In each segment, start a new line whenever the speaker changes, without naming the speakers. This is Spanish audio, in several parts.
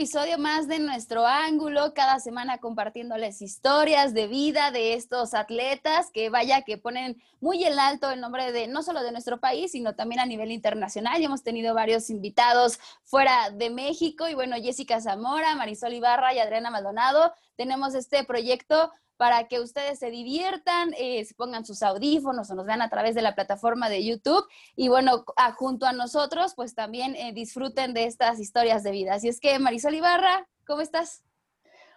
episodio más de nuestro ángulo, cada semana compartiéndoles historias de vida de estos atletas que vaya que ponen muy en alto el nombre de no solo de nuestro país, sino también a nivel internacional. Y hemos tenido varios invitados fuera de México y bueno, Jessica Zamora, Marisol Ibarra y Adriana Maldonado. Tenemos este proyecto para que ustedes se diviertan, eh, se pongan sus audífonos o nos vean a través de la plataforma de YouTube. Y bueno, junto a nosotros, pues también eh, disfruten de estas historias de vida. Así es que, Marisol Ibarra, ¿cómo estás?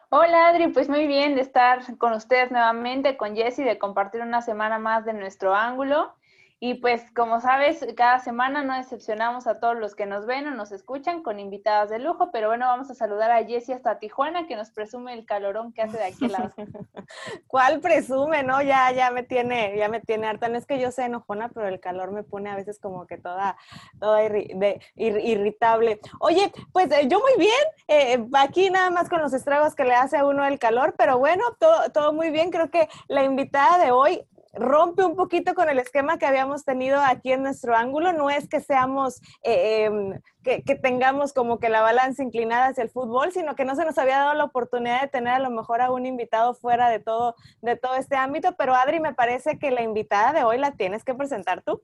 Hola Adri, pues muy bien de estar con ustedes nuevamente, con Jessy, de compartir una semana más de nuestro ángulo. Y pues como sabes, cada semana no decepcionamos a todos los que nos ven o nos escuchan con invitadas de lujo, pero bueno, vamos a saludar a Jessie hasta Tijuana que nos presume el calorón que hace de aquí lado.
¿Cuál presume? No, ya, ya me tiene, ya me tiene harta. No es que yo sea enojona, pero el calor me pone a veces como que toda, toda irritable. Oye, pues eh, yo muy bien, eh, aquí nada más con los estragos que le hace a uno el calor, pero bueno, todo, todo muy bien. Creo que la invitada de hoy rompe un poquito con el esquema que habíamos tenido aquí en nuestro ángulo. No es que seamos, eh, em, que, tengamos como que la balanza inclinada hacia el fútbol, sino que no se nos había dado la oportunidad de tener a lo mejor a un invitado fuera de todo, de todo este ámbito. Pero Adri, me parece que la invitada de hoy la tienes que presentar tú.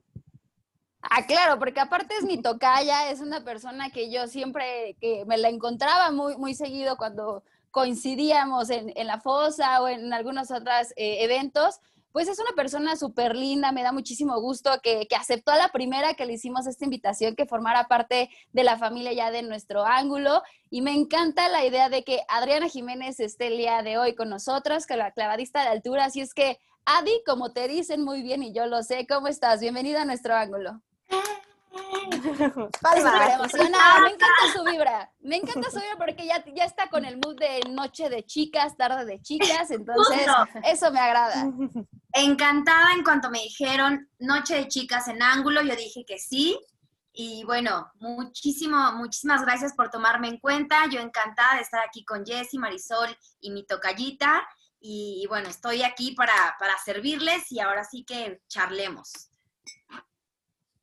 Ah, claro, porque aparte es mi tocaya, es una persona que yo siempre, que me la encontraba muy, muy seguido cuando coincidíamos en, la fosa o en algunos otros eh, eventos, pues es una persona súper linda, me da muchísimo gusto que, aceptó a la primera que le hicimos esta invitación, que formara parte de la familia ya de nuestro ángulo. Y me encanta la idea de que Adriana Jiménez esté el día de hoy con nosotros, que la clavadista de altura. Así es que, Adi, como te dicen muy bien y yo lo sé, ¿cómo estás? Bienvenida a nuestro ángulo. Palma. emocionada, me encanta su vibra. Me encanta su vibra porque ya, ya está con el mood de noche de chicas, tarde de chicas, entonces eso me agrada.
Encantada en cuanto me dijeron noche de chicas en ángulo, yo dije que sí. Y bueno, muchísimo, muchísimas gracias por tomarme en cuenta. Yo encantada de estar aquí con Jessy, Marisol y mi tocallita. Y, bueno, estoy aquí para, para servirles y ahora sí que charlemos.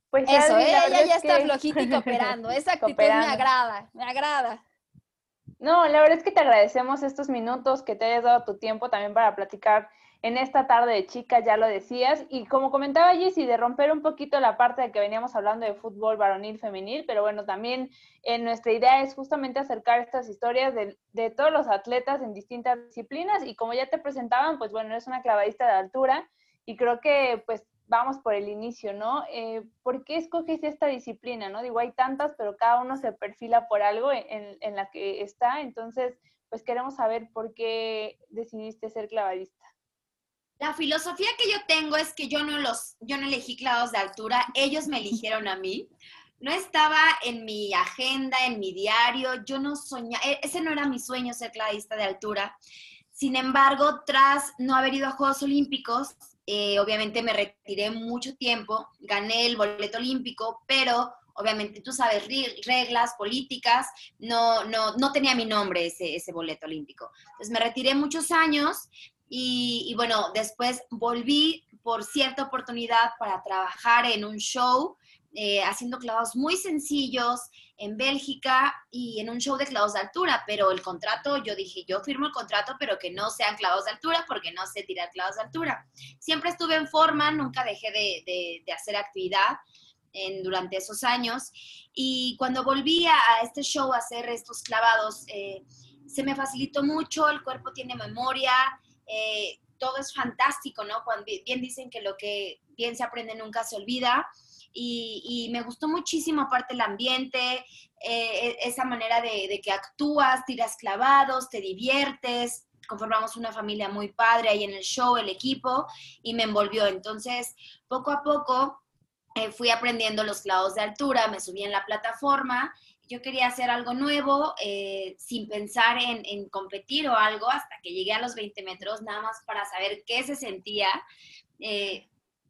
Pues Eso, ella ya está flojita y cooperando. Esa actitud me agrada, me agrada.
No, la verdad es que te agradecemos estos minutos que te hayas dado tu tiempo también para platicar en esta tarde de chicas, ya lo decías. Y como comentaba Jessy, de romper un poquito la parte de que veníamos hablando de fútbol varonil, femenil, pero bueno, también en nuestra idea es justamente acercar estas historias de, de todos los atletas en distintas disciplinas. Y como ya te presentaban, pues bueno, es una clavadista de altura y creo que pues vamos por el inicio, ¿no? Eh, ¿Por qué escoges esta disciplina, no? Digo, hay tantas, pero cada uno se perfila por algo en, en, la que está, entonces, pues queremos saber por qué decidiste ser clavadista.
La filosofía que yo tengo es que yo no los, yo no elegí clavados de altura, ellos me eligieron a mí. No estaba en mi agenda, en mi diario, yo no soñaba, e, ese no era mi sueño ser clavadista de altura. Sin embargo, tras no haber ido a Juegos Olímpicos, eh, obviamente me retiré mucho tiempo, gané el boleto olímpico, pero obviamente tú sabes, reglas, políticas, no, no, no tenía mi nombre ese, ese boleto olímpico. Entonces me retiré muchos años y, bueno, después volví por cierta oportunidad para trabajar en un show, eh, haciendo clavados muy sencillos, en Bélgica y en un show de clavos de altura, pero el contrato, yo dije, yo firmo el contrato, pero que no sean clavos de altura porque no sé tirar clavos de altura. Siempre estuve en forma, nunca dejé de, de, hacer actividad en, durante esos años y cuando volví a, este show a hacer estos clavados, eh, se me facilitó mucho, el cuerpo tiene memoria, eh, todo es fantástico, ¿no? Cuando bien dicen que lo que bien se aprende nunca se olvida y, me gustó muchísimo aparte el ambiente, eh, e, esa manera de, que actúas, tiras clavados, te diviertes, conformamos una familia muy padre ahí en el show, el equipo, y me envolvió. Entonces, poco a poco eh, fui aprendiendo los clavos de altura, me subí en la plataforma. Yo quería hacer algo nuevo eh, sin pensar en, competir o algo hasta que llegué a los 20 metros, nada más para saber qué se sentía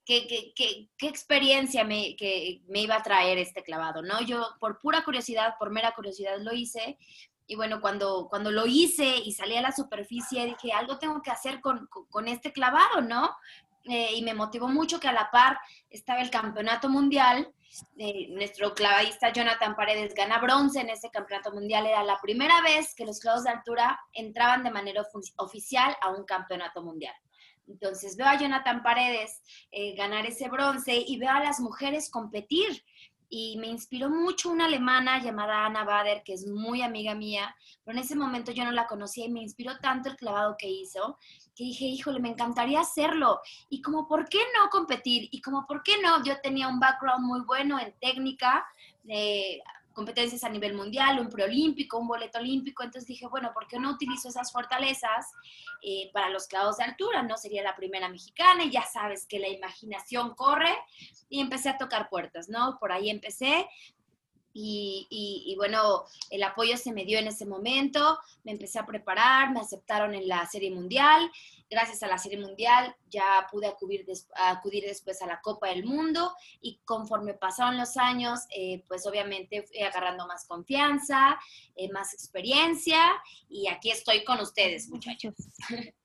qué, qué, qué, experiencia me, que me iba a traer este clavado, ¿no? Yo por pura curiosidad, por mera curiosidad lo hice. Y bueno, cuando, cuando lo hice y salí a la superficie, dije, algo tengo que hacer con, con, este clavado, ¿no? eh, y me motivó mucho que a la par estaba el campeonato mundial. Eh, nuestro clavadista Jonathan Paredes gana bronce en ese campeonato mundial. Era la primera vez que los clavos de altura entraban de manera oficial a un campeonato mundial. Entonces veo a Jonathan Paredes eh, ganar ese bronce y veo a las mujeres competir y me inspiró mucho una alemana llamada Ana Bader, que es muy amiga mía, pero en ese momento yo no la conocía y me inspiró tanto el clavado que hizo, que dije, híjole, me encantaría hacerlo. Y como, ¿por qué no competir? Y como, ¿por qué no? Yo tenía un background muy bueno en técnica, de competencias a nivel mundial, un preolímpico, un boleto olímpico, entonces dije, bueno, ¿por qué no utilizo esas fortalezas eh, para los clavos de altura? No sería la primera mexicana y ya sabes que la imaginación corre. Y empecé a tocar puertas, ¿no? Por ahí empecé, y, bueno, el apoyo se me dio en ese momento, me empecé a preparar, me aceptaron en la Serie Mundial, gracias a la Serie Mundial ya pude acudir, acudir después a la Copa del Mundo y conforme pasaron los años, eh, pues obviamente fui agarrando más confianza, eh, más experiencia y aquí estoy con ustedes, muchachos.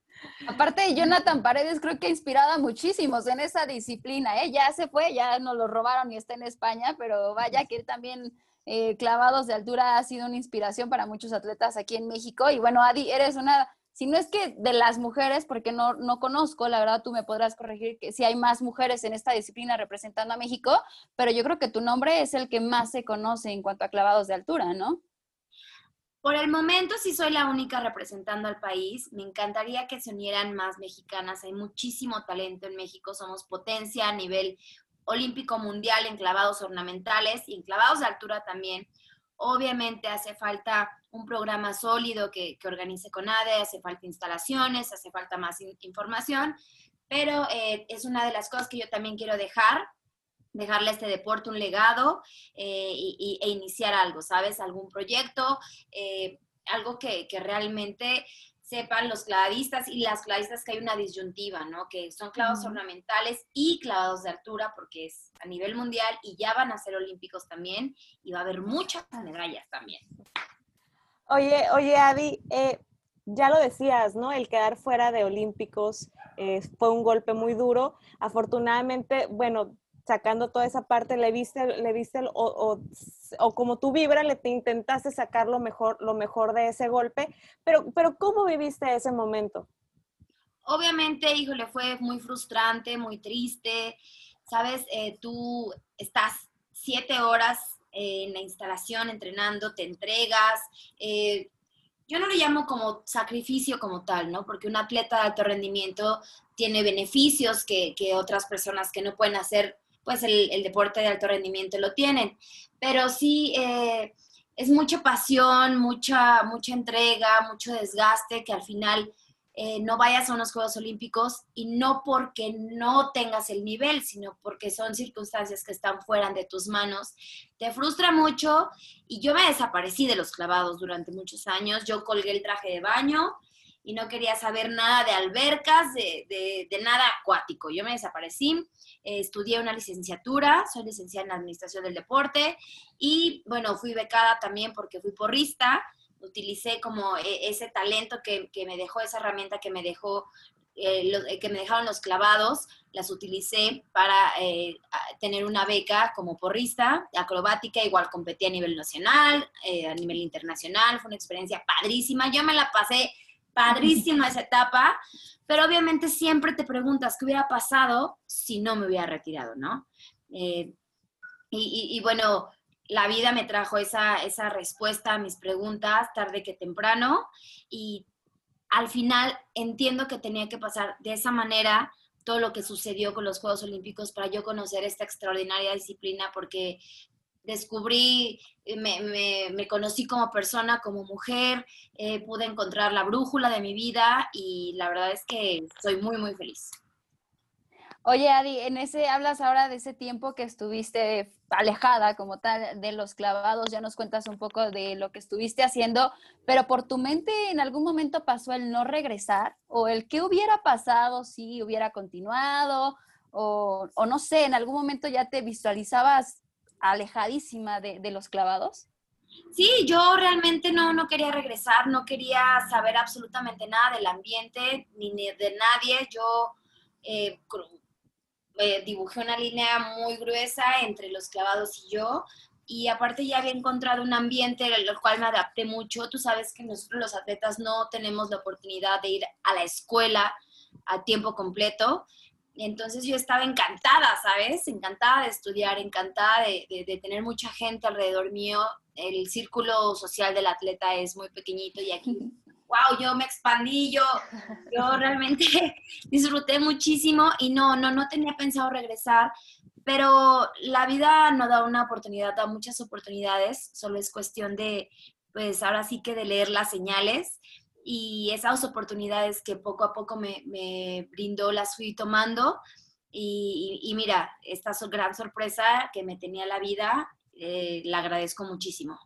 Aparte, Jonathan Paredes creo que ha inspirado a muchísimos en esa disciplina. ¿eh? Ya se fue, ya nos lo robaron y está en España, pero vaya que también eh, clavados de altura ha sido una inspiración para muchos atletas aquí en México. Y bueno, Adi, eres una, si no es que de las mujeres, porque no, no conozco, la verdad tú me podrás corregir que si hay más mujeres en esta disciplina representando a México, pero yo creo que tu nombre es el que más se conoce en cuanto a clavados de altura, ¿no?
Por el momento sí soy la única representando al país. Me encantaría que se unieran más mexicanas. Hay muchísimo talento en México. Somos potencia a nivel olímpico mundial en clavados ornamentales y en clavados de altura también. Obviamente hace falta un programa sólido que, organice con ADE, hace falta instalaciones, hace falta más información, pero eh, es una de las cosas que yo también quiero dejar dejarle a este deporte un legado eh, y, e iniciar algo, ¿sabes? Algún proyecto, eh, algo que, realmente sepan los clavadistas y las clavadistas que hay una disyuntiva, ¿no? Que son clavados ornamentales y clavados de altura porque es a nivel mundial y ya van a ser olímpicos también y va a haber muchas medallas también.
Oye, oye, Adi, eh, ya lo decías, ¿no? El quedar fuera de olímpicos fue un golpe muy duro. Afortunadamente, bueno, sacando toda esa parte, le viste, le viste o, o, como tú vibra, le te intentaste sacar lo mejor, lo mejor de ese golpe, pero, pero ¿cómo viviste ese momento?
Obviamente, híjole, fue muy frustrante, muy triste, sabes, eh, tú estás siete horas en la instalación entrenando, te entregas, eh, yo no lo llamo como sacrificio como tal, ¿no? Porque un atleta de alto rendimiento tiene beneficios que, otras personas que no pueden hacer pues el, deporte de alto rendimiento lo tienen. Pero sí, eh, es mucha pasión, mucha, mucha entrega, mucho desgaste que al final eh, no vayas a unos Juegos Olímpicos y no porque no tengas el nivel, sino porque son circunstancias que están fuera de tus manos. Te frustra mucho y yo me desaparecí de los clavados durante muchos años. Yo colgué el traje de baño y no quería saber nada de albercas, de, de nada acuático. Yo me desaparecí eh, estudié una licenciatura, soy licenciada en Administración del Deporte y bueno, fui becada también porque fui porrista, utilicé como eh, ese talento que, me dejó, esa herramienta que me dejó eh, que me dejaron los clavados, las utilicé para tener una beca como porrista, acrobática, igual competí a nivel nacional, a nivel internacional, fue una experiencia padrísima, yo me la pasé padrísima esa etapa, pero obviamente siempre te preguntas qué hubiera pasado si no me hubiera retirado, ¿no? Eh, y, bueno, la vida me trajo esa, esa respuesta a mis preguntas tarde que temprano y al final entiendo que tenía que pasar de esa manera todo lo que sucedió con los Juegos Olímpicos para yo conocer esta extraordinaria disciplina porque descubrí, eh, me, conocí como persona, como mujer, eh, pude encontrar la brújula de mi vida y la verdad es que soy muy, muy feliz.
Oye, Adi, en ese hablas ahora de ese tiempo que estuviste alejada como tal de los clavados, ya nos cuentas un poco de lo que estuviste haciendo, pero por tu mente en algún momento pasó el no regresar o el qué hubiera pasado si hubiera continuado o, o no sé, en algún momento ya te visualizabas alejadísima de, los clavados?
Sí, yo realmente no, no quería regresar, no quería saber absolutamente nada del ambiente ni de nadie. Yo eh, eh, dibujé una línea muy gruesa entre los clavados y yo. Y aparte ya había encontrado un ambiente al cual me adapté mucho. Tú sabes que nosotros los atletas no tenemos la oportunidad de ir a la escuela a tiempo completo. Entonces yo estaba encantada, ¿sabes? Encantada de estudiar, encantada de, de, tener mucha gente alrededor mío. El círculo social del atleta es muy pequeñito y aquí, wow, yo me expandí, yo, yo realmente disfruté muchísimo y no, no, no tenía pensado regresar, pero la vida no da una oportunidad, da muchas oportunidades, solo es cuestión de, pues ahora sí que de leer las señales y esas oportunidades que poco a poco me, brindó las fui tomando. Y, y, mira, esta gran sorpresa que me tenía la vida, eh, la agradezco muchísimo.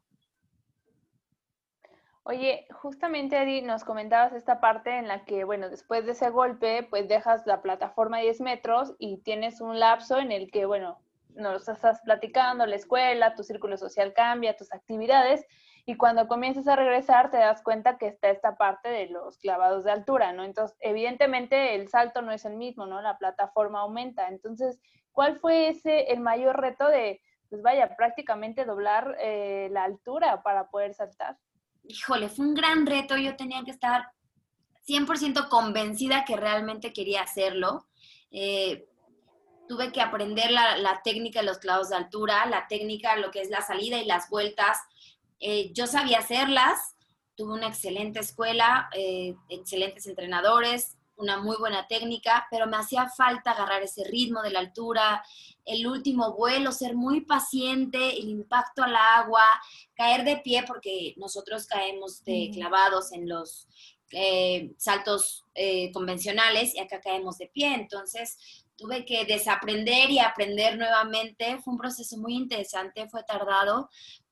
Oye, justamente Eddie, nos comentabas esta parte en la que, bueno, después de ese golpe, pues dejas la plataforma 10 metros y tienes un lapso en el que, bueno, nos estás platicando, la escuela, tu círculo social cambia, tus actividades, y cuando comienzas a regresar te das cuenta que está esta parte de los clavados de altura, ¿no? Entonces, evidentemente el salto no es el mismo, ¿no? La plataforma aumenta. Entonces, ¿cuál fue ese, el mayor reto de, pues vaya, prácticamente doblar eh, la altura para poder saltar?
Híjole, fue un gran reto. Yo tenía que estar 100% convencida que realmente quería hacerlo. Eh, tuve que aprender la, la, técnica de los clavos de altura, la técnica, lo que es la salida y las vueltas, eh, yo sabía hacerlas, tuve una excelente escuela, eh, excelentes entrenadores, una muy buena técnica, pero me hacía falta agarrar ese ritmo de la altura, el último vuelo, ser muy paciente, el impacto al agua, caer de pie, porque nosotros caemos de clavados en los eh, saltos convencionales y acá caemos de pie. Entonces tuve que desaprender y aprender nuevamente. Fue un proceso muy interesante, fue tardado,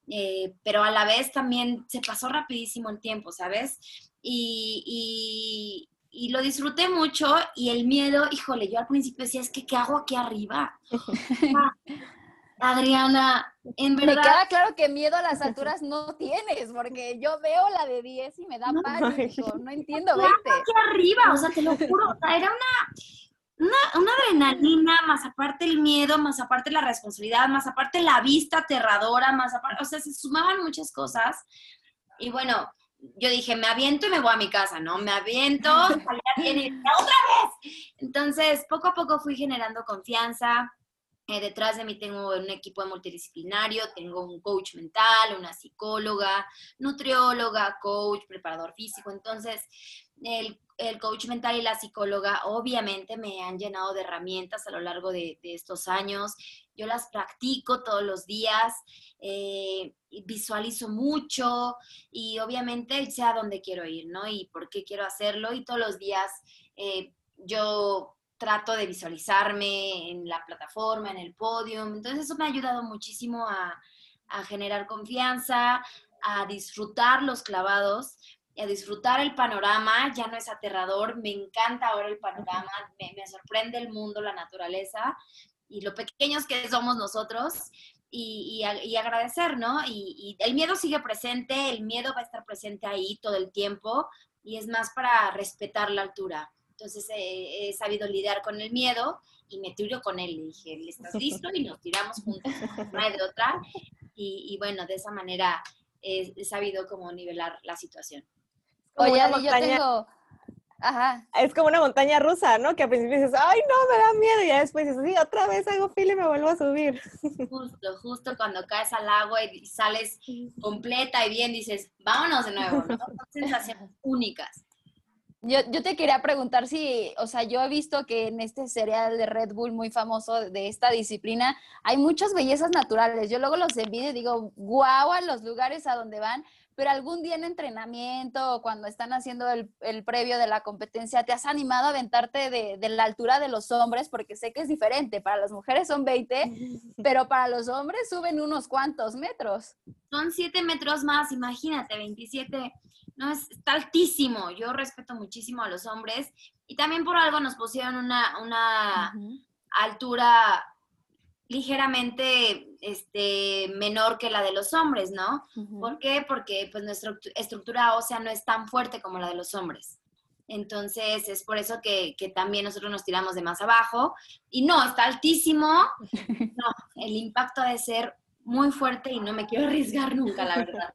eh, pero a la vez también se pasó rapidísimo el tiempo, ¿sabes? Y, y, lo disfruté mucho y el miedo, híjole, yo al principio decía, es que, ¿qué hago aquí arriba? Adriana, en verdad.
Me queda claro que miedo a las alturas no tienes, porque yo veo la de 10 y me da pánico, no entiendo, vete.
aquí arriba, o sea, te lo juro, era una una, una, adrenalina, más aparte el miedo, más aparte la responsabilidad, más aparte la vista aterradora, más aparte, o sea, se sumaban muchas cosas. Y bueno, yo dije, me aviento y me voy a mi casa, ¿no? Me aviento, salía bien y otra vez. Entonces, poco a poco fui generando confianza. Eh, detrás de mí tengo un equipo multidisciplinario, tengo un coach mental, una psicóloga, nutrióloga, coach, preparador físico. Entonces, el el coach mental y la psicóloga obviamente me han llenado de herramientas a lo largo de, estos años. Yo las practico todos los días, eh, visualizo mucho y obviamente sé a dónde quiero ir, ¿no? Y por qué quiero hacerlo y todos los días eh, yo trato de visualizarme en la plataforma, en el podio. Entonces eso me ha ayudado muchísimo a, a generar confianza, a disfrutar los clavados, a disfrutar el panorama, ya no es aterrador, me encanta ahora el panorama, me, sorprende el mundo, la naturaleza y lo pequeños que somos nosotros y, agradecer, ¿no? Y, el miedo sigue presente, el miedo va a estar presente ahí todo el tiempo y es más para respetar la altura. Entonces he sabido lidiar con el miedo y me tiro con él. Le dije, ¿estás listo? Y nos tiramos juntos, una de otra. Y, bueno, de esa manera he sabido cómo nivelar la situación.
Oye, yo tengo... Ajá.
Es como una montaña rusa, ¿no? Que al principio dices, ay, no, me da miedo, y ya después dices, sí, otra vez hago fila y me vuelvo a subir.
Justo, justo cuando caes al agua y sales completa y bien, dices, vámonos de nuevo, ¿no? Son sensaciones únicas.
Yo, yo, te quería preguntar si, o sea, yo he visto que en este serial de Red Bull muy famoso de esta disciplina hay muchas bellezas naturales. Yo luego los envidio y digo, guau, a los lugares a donde van, pero algún día en entrenamiento o cuando están haciendo el, previo de la competencia, ¿te has animado a aventarte de, la altura de los hombres? Porque sé que es diferente, para las mujeres son 20, pero para los hombres suben unos cuantos metros.
Son 7 metros más, imagínate, 27, no, es, está altísimo. Yo respeto muchísimo a los hombres y también por algo nos pusieron una, una altura ligeramente este, menor que la de los hombres, ¿no? ¿Por qué? Porque pues nuestra estructura ósea no es tan fuerte como la de los hombres. Entonces es por eso que, que, también nosotros nos tiramos de más abajo. Y no, está altísimo. No, el impacto ha de ser muy fuerte y no me quiero arriesgar nunca, la verdad.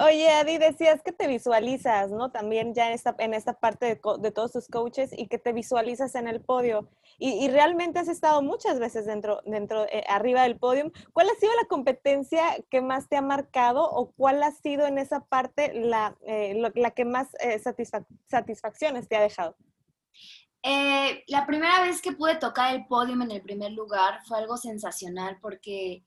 Oye, Adi, decías que te visualizas, ¿no? También ya en esta, en esta parte de, todos tus coaches y que te visualizas en el podio. Y, realmente has estado muchas veces dentro, dentro eh, arriba del podio. ¿Cuál ha sido la competencia que más te ha marcado o cuál ha sido en esa parte la, eh, la que más eh, satisfac satisfacciones te ha dejado?
Eh, la primera vez que pude tocar el podio en el primer lugar fue algo sensacional porque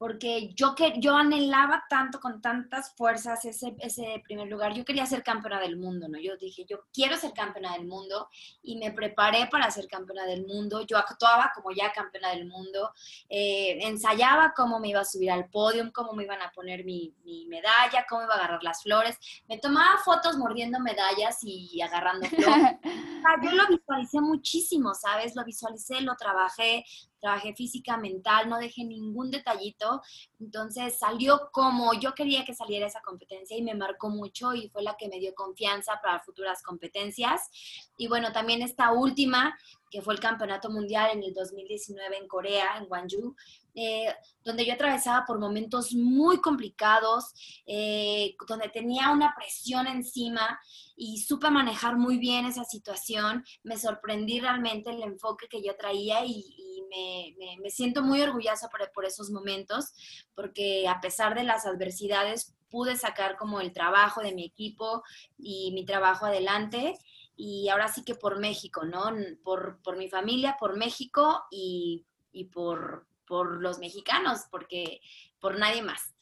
porque yo, que, yo anhelaba tanto, con tantas fuerzas ese, ese primer lugar. Yo quería ser campeona del mundo, ¿no? Yo dije, yo quiero ser campeona del mundo y me preparé para ser campeona del mundo. Yo actuaba como ya campeona del mundo, eh, ensayaba cómo me iba a subir al podio, cómo me iban a poner mi, mi, medalla, cómo iba a agarrar las flores. Me tomaba fotos mordiendo medallas y agarrando flores. yo lo visualicé muchísimo, ¿sabes? Lo visualicé, lo trabajé, trabajé física, mental, no dejé ningún detallito. Entonces salió como yo quería que saliera esa competencia y me marcó mucho y fue la que me dio confianza para futuras competencias. Y bueno, también esta última, que fue el Campeonato Mundial en el 2019 en Corea, en Gwangju, eh, donde yo atravesaba por momentos muy complicados, eh, donde tenía una presión encima y supe manejar muy bien esa situación. Me sorprendí realmente el enfoque que yo traía y, me, me, siento muy orgullosa por, por esos momentos, porque a pesar de las adversidades pude sacar como el trabajo de mi equipo y mi trabajo adelante y ahora sí que por México, ¿no? Por, por mi familia, por México y, y por, por los mexicanos, porque por nadie más.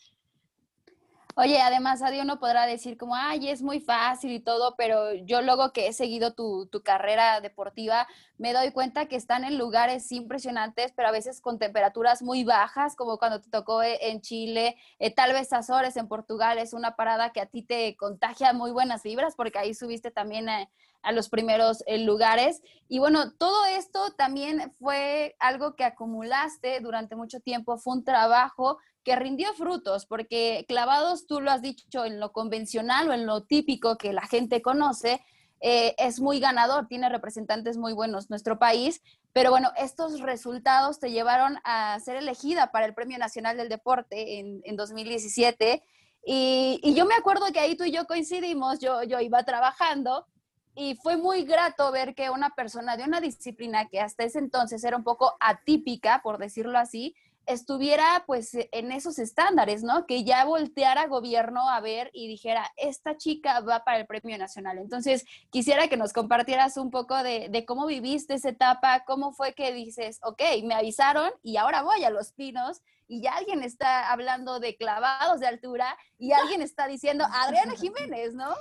Oye, además, Adi, uno podrá decir como, ay, es muy fácil y todo, pero yo luego que he seguido tu, tu, carrera deportiva, me doy cuenta que están en lugares impresionantes, pero a veces con temperaturas muy bajas, como cuando te tocó e, en Chile, eh, tal vez Azores en Portugal, es una parada que a ti te contagia muy buenas vibras, porque ahí subiste también a, a los primeros eh, lugares. Y bueno, todo esto también fue algo que acumulaste durante mucho tiempo, fue un trabajo que rindió frutos, porque clavados, tú lo has dicho, en lo convencional o en lo típico que la gente conoce, eh, es muy ganador, tiene representantes muy buenos nuestro país, pero bueno, estos resultados te llevaron a ser elegida para el Premio Nacional del Deporte en, en 2017. Y, y, yo me acuerdo que ahí tú y yo coincidimos, yo, yo iba trabajando y fue muy grato ver que una persona de una disciplina que hasta ese entonces era un poco atípica, por decirlo así, estuviera pues en esos estándares, ¿no? Que ya volteara gobierno a ver y dijera, esta chica va para el Premio Nacional. Entonces, quisiera que nos compartieras un poco de, de, cómo viviste esa etapa, cómo fue que dices, ok, me avisaron y ahora voy a Los Pinos y ya alguien está hablando de clavados de altura y alguien está diciendo, Adriana Jiménez, ¿no?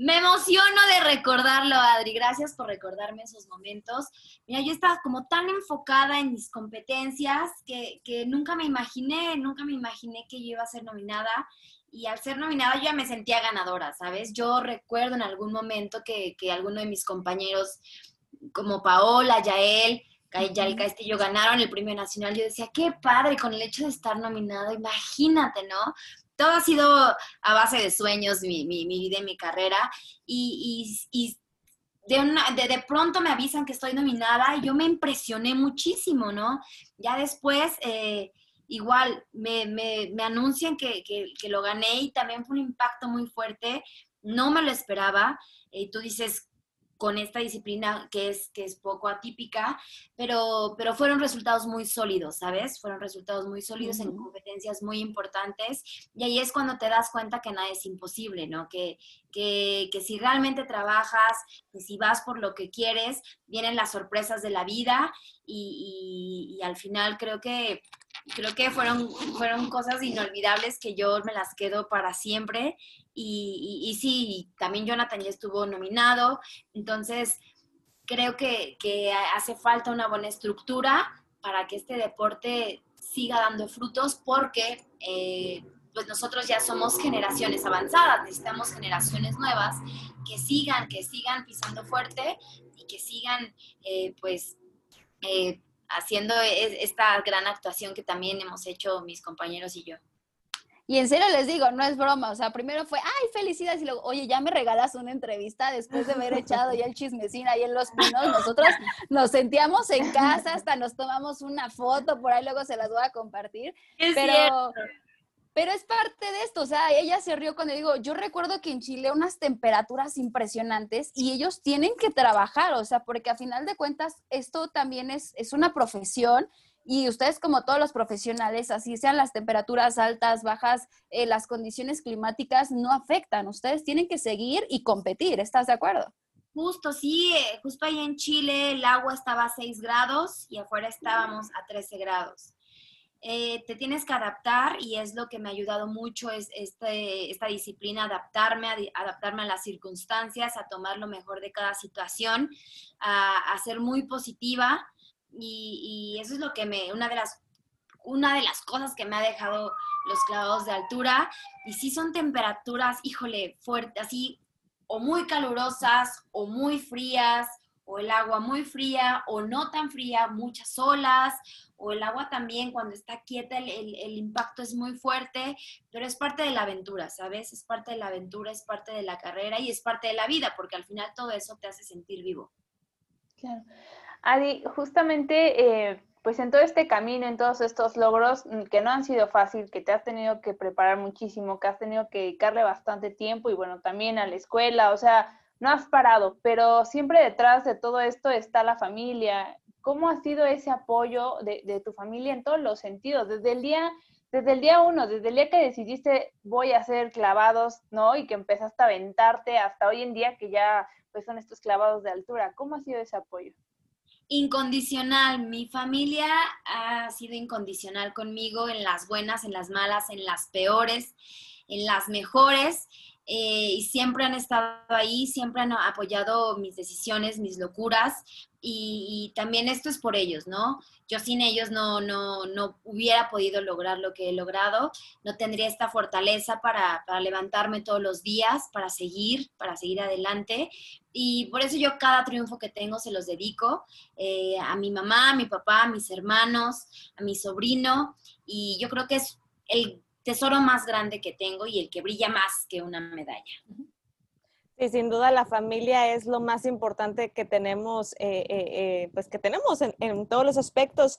Me emociono de recordarlo, Adri. Gracias por recordarme esos momentos. Mira, yo estaba como tan enfocada en mis competencias que, que, nunca me imaginé, nunca me imaginé que yo iba a ser nominada. Y al ser nominada yo ya me sentía ganadora, ¿sabes? Yo recuerdo en algún momento que, que alguno de mis compañeros, como Paola, Yael, Yael Castillo, ganaron el premio nacional. Yo decía, qué padre con el hecho de estar nominada, imagínate, ¿no? Todo ha sido a base de sueños, mi, mi, vida y mi carrera. Y, y, y de, una, de, de, pronto me avisan que estoy nominada y yo me impresioné muchísimo, ¿no? Ya después, eh, igual, me, me, me anuncian que, que, que, lo gané y también fue un impacto muy fuerte. No me lo esperaba. Y eh, tú dices, con esta disciplina que es, que es poco atípica, pero, pero fueron resultados muy sólidos, ¿sabes? Fueron resultados muy sólidos uh -huh. en competencias muy importantes y ahí es cuando te das cuenta que nada es imposible, ¿no? Que, que, que si realmente trabajas, que si vas por lo que quieres, vienen las sorpresas de la vida y, y, y al final creo que creo que fueron, fueron cosas inolvidables que yo me las quedo para siempre. Y, y, y sí, también Jonathan ya estuvo nominado. Entonces, creo que, hace falta una buena estructura para que este deporte siga dando frutos porque eh, pues nosotros ya somos generaciones avanzadas, necesitamos generaciones nuevas que sigan, que sigan pisando fuerte y que sigan eh, pues eh, haciendo esta gran actuación que también hemos hecho mis compañeros y yo.
Y en serio les digo, no es broma, o sea, primero fue, ay, felicidades, y luego, oye, ya me regalas una entrevista después de haber echado ya el chismecín ahí en Los Pinos, nosotros nos sentíamos en casa, hasta nos tomamos una foto, por ahí luego se las voy a compartir, pero... Pero es parte de esto, o sea, ella se rió cuando digo, yo recuerdo que en Chile unas temperaturas impresionantes y ellos tienen que trabajar, o sea, porque a final de cuentas esto también es, es una profesión y ustedes como todos los profesionales, así sean las temperaturas altas, bajas, eh, las condiciones climáticas no afectan. Ustedes tienen que seguir y competir. ¿Estás de acuerdo?
Justo, sí, eh, justo ahí en Chile el agua estaba a 6 grados y afuera estábamos a 13 grados. Eh, te tienes que adaptar y es lo que me ha ayudado mucho, es este, esta disciplina, adaptarme, a, adaptarme a las circunstancias, a tomar lo mejor de cada situación, a, a ser muy positiva y, eso es lo que me, una de las una de las cosas que me ha dejado los clavados de altura. Y sí son temperaturas, híjole, fuertes, así, o muy calurosas, o muy frías, o el agua muy fría, o no tan fría, muchas olas, o el agua también cuando está quieta, el, el, impacto es muy fuerte, pero es parte de la aventura, ¿sabes? Es parte de la aventura, es parte de la carrera y es parte de la vida, porque al final todo eso te hace sentir vivo.
Claro. Adi, justamente, eh, pues en todo este camino, en todos estos logros mm, que no han sido fácil, que te has tenido que preparar muchísimo, que has tenido que dedicarle bastante tiempo y bueno, también a la escuela, o sea, no has parado, pero siempre detrás de todo esto está la familia. ¿Cómo ha sido ese apoyo de, de tu familia en todos los sentidos? Desde el día desde el día uno, desde el día que decidiste voy a hacer clavados, ¿no? Y que empezaste a aventarte hasta hoy en día que ya son estos clavados de altura. ¿Cómo ha sido ese apoyo?
Incondicional. Mi familia ha sido incondicional conmigo en las buenas, en las malas, en las peores, en las mejores. Eh, y siempre han estado ahí, siempre han apoyado mis decisiones, mis locuras, y, también esto es por ellos, ¿no? Yo sin ellos no, no, no hubiera podido lograr lo que he logrado, no tendría esta fortaleza para, para levantarme todos los días, para seguir, para seguir adelante, y por eso yo cada triunfo que tengo se los dedico eh, a mi mamá, a mi papá, a mis hermanos, a mi sobrino, y yo creo que es el tesoro más grande que tengo y el que brilla más que una medalla.
Sí, sin duda la familia es lo más importante que tenemos, eh, eh, eh, pues que tenemos en, todos los aspectos,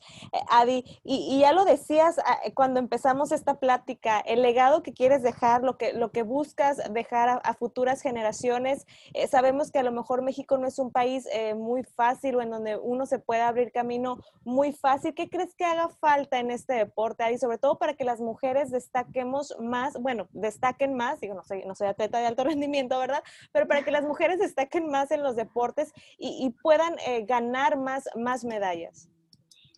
Adi. Y, ya lo decías ah, cuando empezamos esta plática, el legado que quieres dejar, lo que, lo que buscas dejar a, futuras generaciones. sabemos que a lo mejor México no es un país muy fácil o en donde uno se puede abrir camino muy fácil. ¿Qué crees que haga falta en este deporte, Adi? Sobre todo para que las mujeres destaquemos más, bueno, destaquen más, digo, no soy, no soy atleta de alto rendimiento, ¿verdad? Pero para que las mujeres destaquen más en los deportes y, puedan eh, ganar más, más medallas.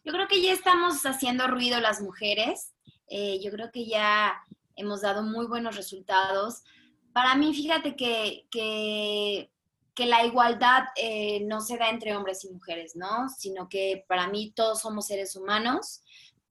Yo creo que ya estamos haciendo ruido las mujeres. Eh, yo creo que ya hemos dado muy buenos resultados. Para mí, fíjate que, que, la igualdad eh, no se da entre hombres y mujeres, ¿no? Sino que para mí todos somos seres humanos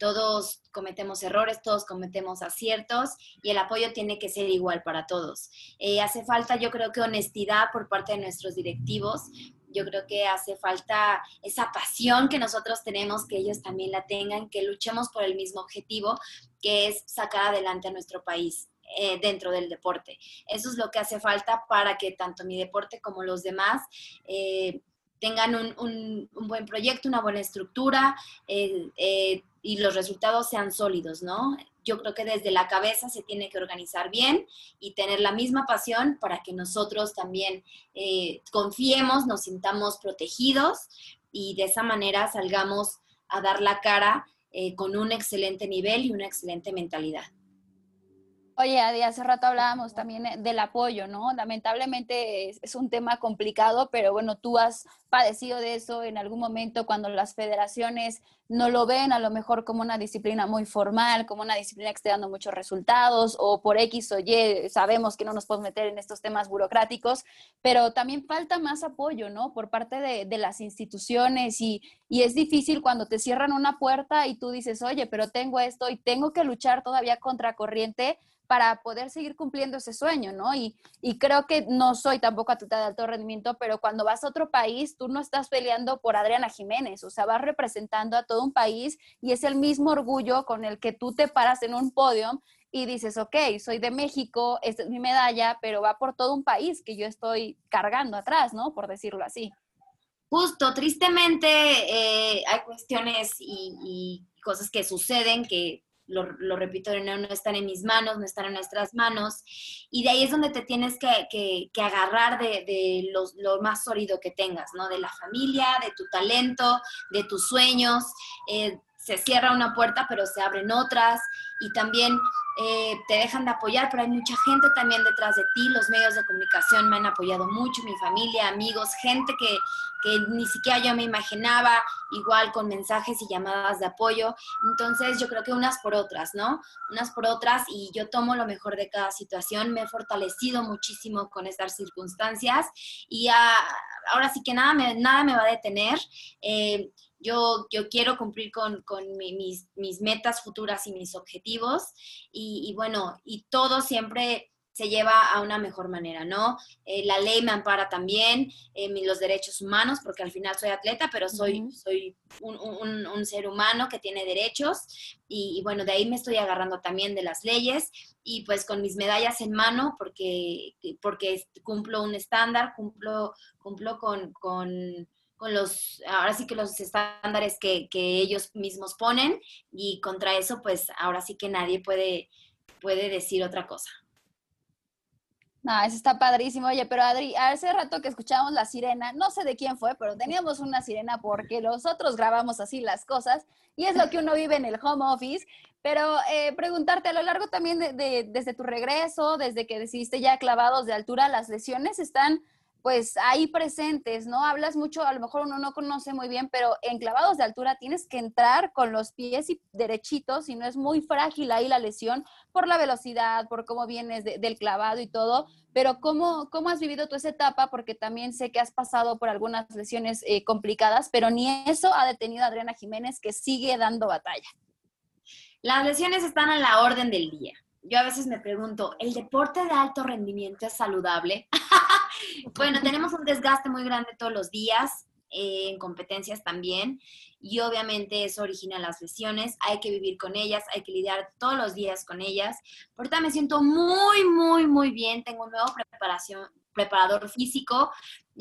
todos cometemos errores, todos cometemos aciertos y el apoyo tiene que ser igual para todos. Eh, hace falta, yo creo que honestidad por parte de nuestros directivos. Yo creo que hace falta esa pasión que nosotros tenemos, que ellos también la tengan, que luchemos por el mismo objetivo, que es sacar adelante a nuestro país. Eh, dentro del deporte. Eso es lo que hace falta para que tanto mi deporte como los demás eh, tengan un, buen proyecto, una buena estructura, y los resultados sean sólidos, ¿no? Yo creo que desde la cabeza se tiene que organizar bien y tener la misma pasión para que nosotros también eh, confiemos, nos sintamos protegidos y de esa manera salgamos a dar la cara eh, con un excelente nivel y una excelente mentalidad.
Oye, Adi, hace rato hablábamos también eh, del apoyo, ¿no? Lamentablemente es, un tema complicado, pero bueno, tú has padecido de eso en algún momento cuando las federaciones no lo ven a lo mejor como una disciplina muy formal, como una disciplina que esté dando muchos resultados, o por X o Y sabemos que no nos podemos meter en estos temas burocráticos, pero también falta más apoyo, ¿no? Por parte de, de las instituciones y, y es difícil cuando te cierran una puerta y tú dices, oye, pero tengo esto y tengo que luchar todavía contra corriente para poder seguir cumpliendo ese sueño, ¿no? Y, y creo que no soy tampoco atleta de alto rendimiento, pero cuando vas a otro país, tú no estás peleando por Adriana Jiménez, o sea, vas representando a todo un país y es el mismo orgullo con el que tú te paras en un podio y dices, ok, soy de México, esta es mi medalla, pero va por todo un país que yo estoy cargando atrás, ¿no? Por decirlo así.
Justo, tristemente eh, hay cuestiones y, cosas que suceden que lo, repito, no, no, están en mis manos, no están en nuestras manos. Y de ahí es donde te tienes que, agarrar de, lo más sólido que tengas, ¿no? De la familia, de tu talento, de tus sueños. Eh, se cierra una puerta, pero se abren otras. Y también eh, te dejan de apoyar, pero hay mucha gente también detrás de ti. Los medios de comunicación me han apoyado mucho, mi familia, amigos, gente que, que ni siquiera yo me imaginaba, igual con mensajes y llamadas de apoyo. Entonces yo creo que unas por otras, ¿no? Unas por otras y yo tomo lo mejor de cada situación. Me he fortalecido muchísimo con estas circunstancias y ahora sí que nada me, nada me va a detener. Eh, yo, yo quiero cumplir con, mis, mis, metas futuras y mis objetivos y, bueno, y todo siempre se lleva a una mejor manera, ¿no? Eh, la ley me ampara también, eh, los derechos humanos, porque al final soy atleta, pero soy, soy un, ser humano que tiene derechos y, y, bueno, de ahí me estoy agarrando también de las leyes y pues con mis medallas en mano, porque, porque cumplo un estándar, cumplo, cumplo con, con con los, ahora sí que los estándares que, ellos mismos ponen y contra eso, pues ahora sí que nadie puede, puede decir otra cosa.
No, eso está padrísimo. Oye, pero Adri, hace rato que escuchábamos la sirena, no sé de quién fue, pero teníamos una sirena porque nosotros grabamos así las cosas y es lo que uno vive en el home office. Pero eh, preguntarte a lo largo también de, desde tu regreso, desde que decidiste ya clavados de altura, las lesiones están pues ahí presentes, ¿no? Hablas mucho, a lo mejor uno no conoce muy bien, pero en clavados de altura tienes que entrar con los pies derechitos, y no es muy frágil ahí la lesión por la velocidad, por cómo vienes del clavado y todo, pero ¿cómo, ¿cómo has vivido tú esa etapa? Porque también sé que has pasado por algunas lesiones eh, complicadas, pero ni eso ha detenido a Adriana Jiménez, que sigue dando batalla.
Las lesiones están a la orden del día. Yo a veces me pregunto, ¿el deporte de alto rendimiento es saludable? bueno, tenemos un desgaste muy grande todos los días, eh, en competencias también, y obviamente eso origina las lesiones, hay que vivir con ellas, hay que lidiar todos los días con ellas. Ahorita me siento muy, muy, muy bien, tengo un nuevo preparación, preparador físico,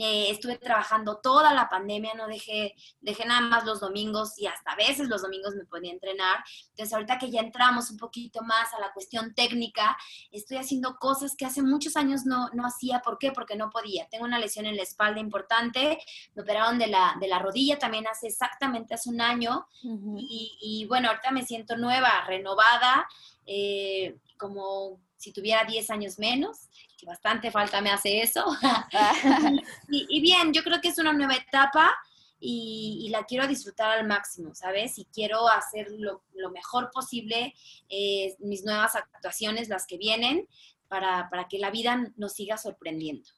eh, estuve trabajando toda la pandemia, no dejé, dejé nada más los domingos y hasta a veces los domingos me podía entrenar. Entonces ahorita que ya entramos un poquito más a la cuestión técnica, estoy haciendo cosas que hace muchos años no, no hacía. ¿Por qué? Porque no podía. Tengo una lesión en la espalda importante, me operaron de la, de la rodilla también hace exactamente hace un año y, y, bueno, ahorita me siento nueva, renovada, eh, como si tuviera 10 años menos, que bastante falta me hace eso. y, bien, yo creo que es una nueva etapa y, la quiero disfrutar al máximo, ¿sabes? Y quiero hacer lo, mejor posible eh, mis nuevas actuaciones, las que vienen, para, para que la vida nos siga sorprendiendo.